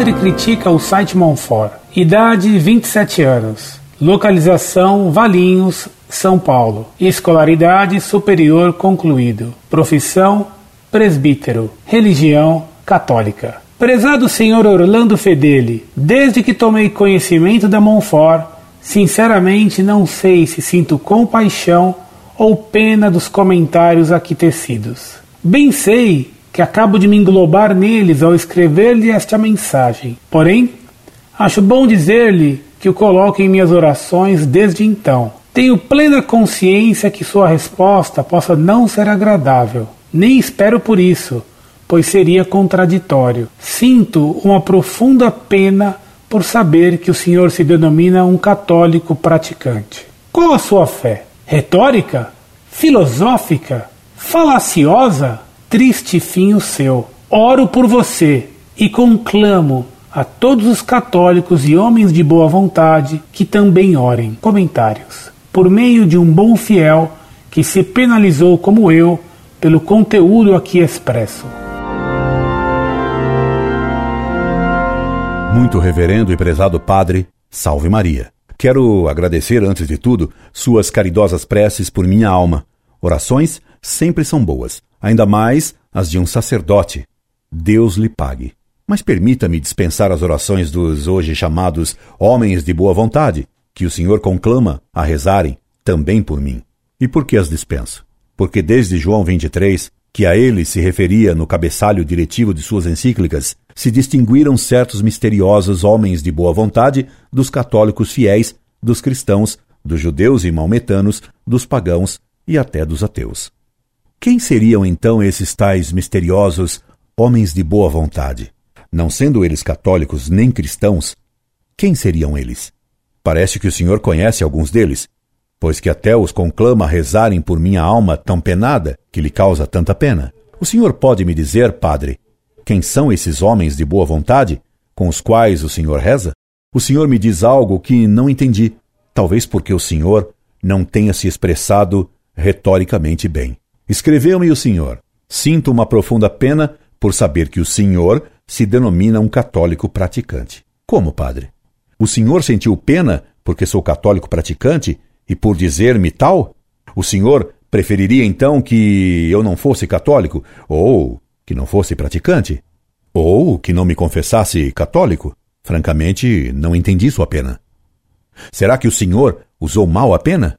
Padre critica o site Monfort. Idade 27 anos. Localização Valinhos, São Paulo. Escolaridade superior concluído. Profissão presbítero. Religião católica. Prezado senhor Orlando Fedeli, desde que tomei conhecimento da Monfort, sinceramente não sei se sinto compaixão ou pena dos comentários aqui tecidos. Bem sei que acabo de me englobar neles ao escrever-lhe esta mensagem. Porém, acho bom dizer-lhe que o coloco em minhas orações desde então. Tenho plena consciência que sua resposta possa não ser agradável. Nem espero por isso, pois seria contraditório. Sinto uma profunda pena por saber que o senhor se denomina um católico praticante. Qual a sua fé? Retórica? Filosófica? Falaciosa? Triste fim o seu. Oro por você e conclamo a todos os católicos e homens de boa vontade que também orem. Comentários. Por meio de um bom fiel que se penalizou como eu pelo conteúdo aqui expresso. Muito reverendo e prezado Padre, salve Maria. Quero agradecer, antes de tudo, suas caridosas preces por minha alma. Orações sempre são boas ainda mais as de um sacerdote. Deus lhe pague. Mas permita-me dispensar as orações dos hoje chamados homens de boa vontade, que o Senhor conclama a rezarem também por mim. E por que as dispenso? Porque desde João 23, que a ele se referia no cabeçalho diretivo de suas encíclicas, se distinguiram certos misteriosos homens de boa vontade dos católicos fiéis, dos cristãos, dos judeus e maometanos, dos pagãos e até dos ateus. Quem seriam então esses tais misteriosos homens de boa vontade? Não sendo eles católicos nem cristãos, quem seriam eles? Parece que o senhor conhece alguns deles, pois que até os conclama a rezarem por minha alma tão penada que lhe causa tanta pena. O senhor pode me dizer, padre, quem são esses homens de boa vontade com os quais o senhor reza? O senhor me diz algo que não entendi, talvez porque o senhor não tenha se expressado retoricamente bem. Escreveu-me o senhor: Sinto uma profunda pena por saber que o senhor se denomina um católico praticante. Como, padre? O senhor sentiu pena porque sou católico praticante e por dizer-me tal? O senhor preferiria então que eu não fosse católico ou que não fosse praticante? Ou que não me confessasse católico? Francamente, não entendi sua pena. Será que o senhor usou mal a pena?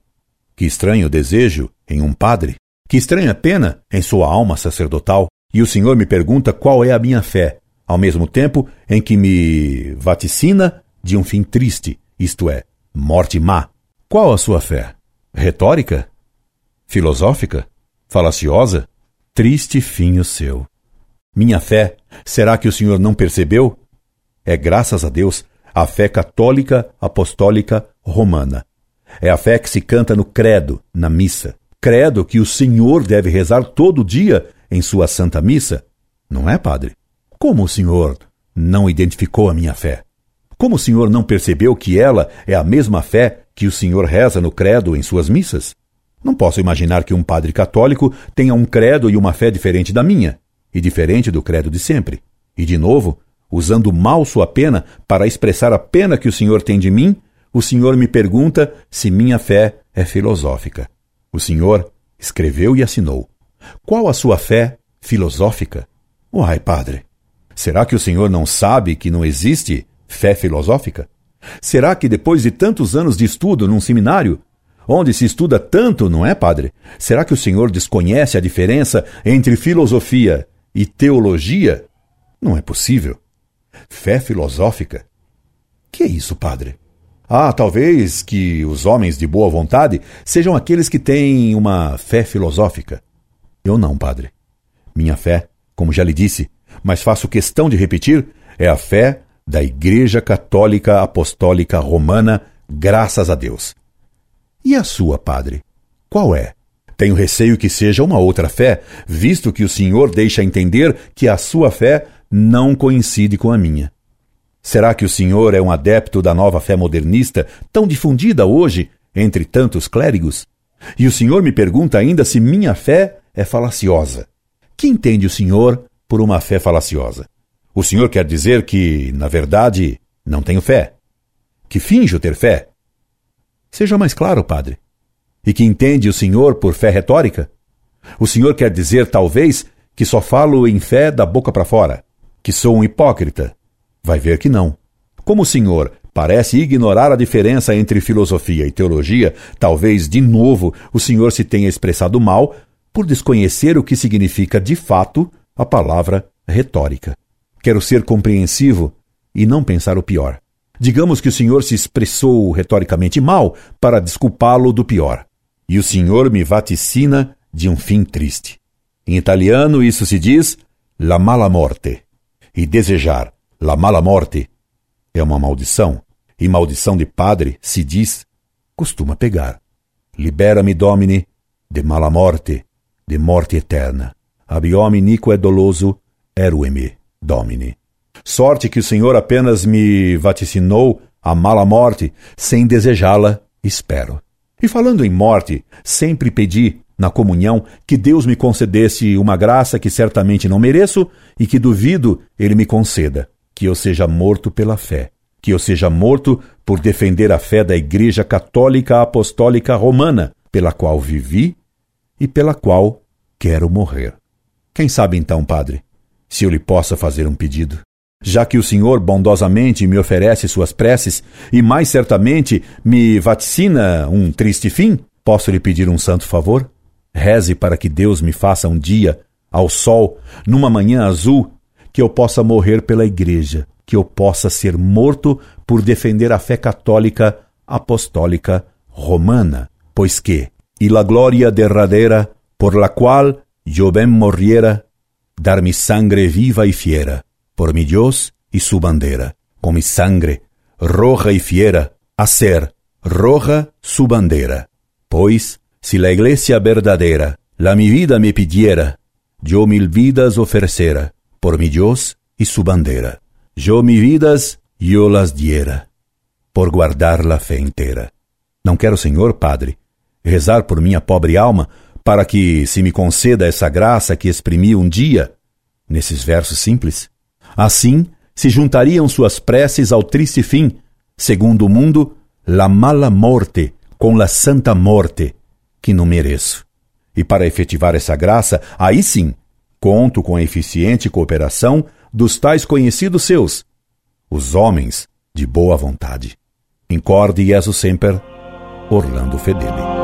Que estranho desejo em um padre. Que estranha pena em sua alma sacerdotal, e o Senhor me pergunta qual é a minha fé, ao mesmo tempo em que me vaticina de um fim triste, isto é, morte má. Qual a sua fé? Retórica? Filosófica? Falaciosa? Triste fim o seu. Minha fé, será que o Senhor não percebeu? É graças a Deus a fé católica apostólica romana. É a fé que se canta no credo, na missa credo que o Senhor deve rezar todo dia em sua Santa Missa? Não é, padre? Como o Senhor não identificou a minha fé? Como o Senhor não percebeu que ela é a mesma fé que o Senhor reza no credo em suas missas? Não posso imaginar que um padre católico tenha um credo e uma fé diferente da minha, e diferente do credo de sempre. E, de novo, usando mal sua pena para expressar a pena que o Senhor tem de mim, o Senhor me pergunta se minha fé é filosófica. O senhor escreveu e assinou. Qual a sua fé filosófica? Uai, padre, será que o senhor não sabe que não existe fé filosófica? Será que depois de tantos anos de estudo num seminário, onde se estuda tanto, não é, padre? Será que o senhor desconhece a diferença entre filosofia e teologia? Não é possível. Fé filosófica? Que é isso, padre? Ah, talvez que os homens de boa vontade sejam aqueles que têm uma fé filosófica. Eu não, padre. Minha fé, como já lhe disse, mas faço questão de repetir, é a fé da Igreja Católica Apostólica Romana, graças a Deus. E a sua, padre? Qual é? Tenho receio que seja uma outra fé, visto que o senhor deixa entender que a sua fé não coincide com a minha. Será que o senhor é um adepto da nova fé modernista, tão difundida hoje entre tantos clérigos? E o senhor me pergunta ainda se minha fé é falaciosa. Que entende o senhor por uma fé falaciosa? O senhor quer dizer que, na verdade, não tenho fé? Que finjo ter fé? Seja mais claro, padre. E que entende o senhor por fé retórica? O senhor quer dizer, talvez, que só falo em fé da boca para fora? Que sou um hipócrita? Vai ver que não. Como o senhor parece ignorar a diferença entre filosofia e teologia, talvez, de novo, o senhor se tenha expressado mal por desconhecer o que significa de fato a palavra retórica. Quero ser compreensivo e não pensar o pior. Digamos que o senhor se expressou retoricamente mal para desculpá-lo do pior. E o senhor me vaticina de um fim triste. Em italiano, isso se diz la mala morte. E desejar la mala morte é uma maldição. E maldição de padre se diz, costuma pegar. Libera-me, Domine, de mala morte, de morte eterna. Abiome nico é doloso, erueme, Domine. Sorte que o Senhor apenas me vaticinou a mala morte, sem desejá-la, espero. E falando em morte, sempre pedi, na comunhão, que Deus me concedesse uma graça que certamente não mereço e que duvido Ele me conceda: que eu seja morto pela fé, que eu seja morto por defender a fé da Igreja Católica Apostólica Romana, pela qual vivi e pela qual quero morrer. Quem sabe então, Padre, se eu lhe possa fazer um pedido? já que o Senhor bondosamente me oferece suas preces e mais certamente me vaticina um triste fim, posso lhe pedir um santo favor? Reze para que Deus me faça um dia, ao sol, numa manhã azul, que eu possa morrer pela Igreja, que eu possa ser morto por defender a fé católica apostólica romana, pois que, e la gloria derradeira, por la qual yo ben morriera, dar mi sangre viva y fiera, por mi Dios y su bandera, con mi sangre roja y fiera, hacer roja su bandera. Pues, si la iglesia verdadera la mi vida me pidiera, yo mil vidas ofrecera, por mi Dios y su bandera. Yo mi vidas yo las diera, por guardar la fe inteira. Não quero, Senhor Padre, rezar por minha pobre alma, para que se me conceda essa graça que exprimi um dia, nesses versos simples, Assim, se juntariam suas preces ao triste fim, segundo o mundo, la mala morte com la santa morte, que não mereço. E para efetivar essa graça, aí sim, conto com a eficiente cooperação dos tais conhecidos seus, os homens de boa vontade. Incorde Jesus Semper, Orlando Fedeli.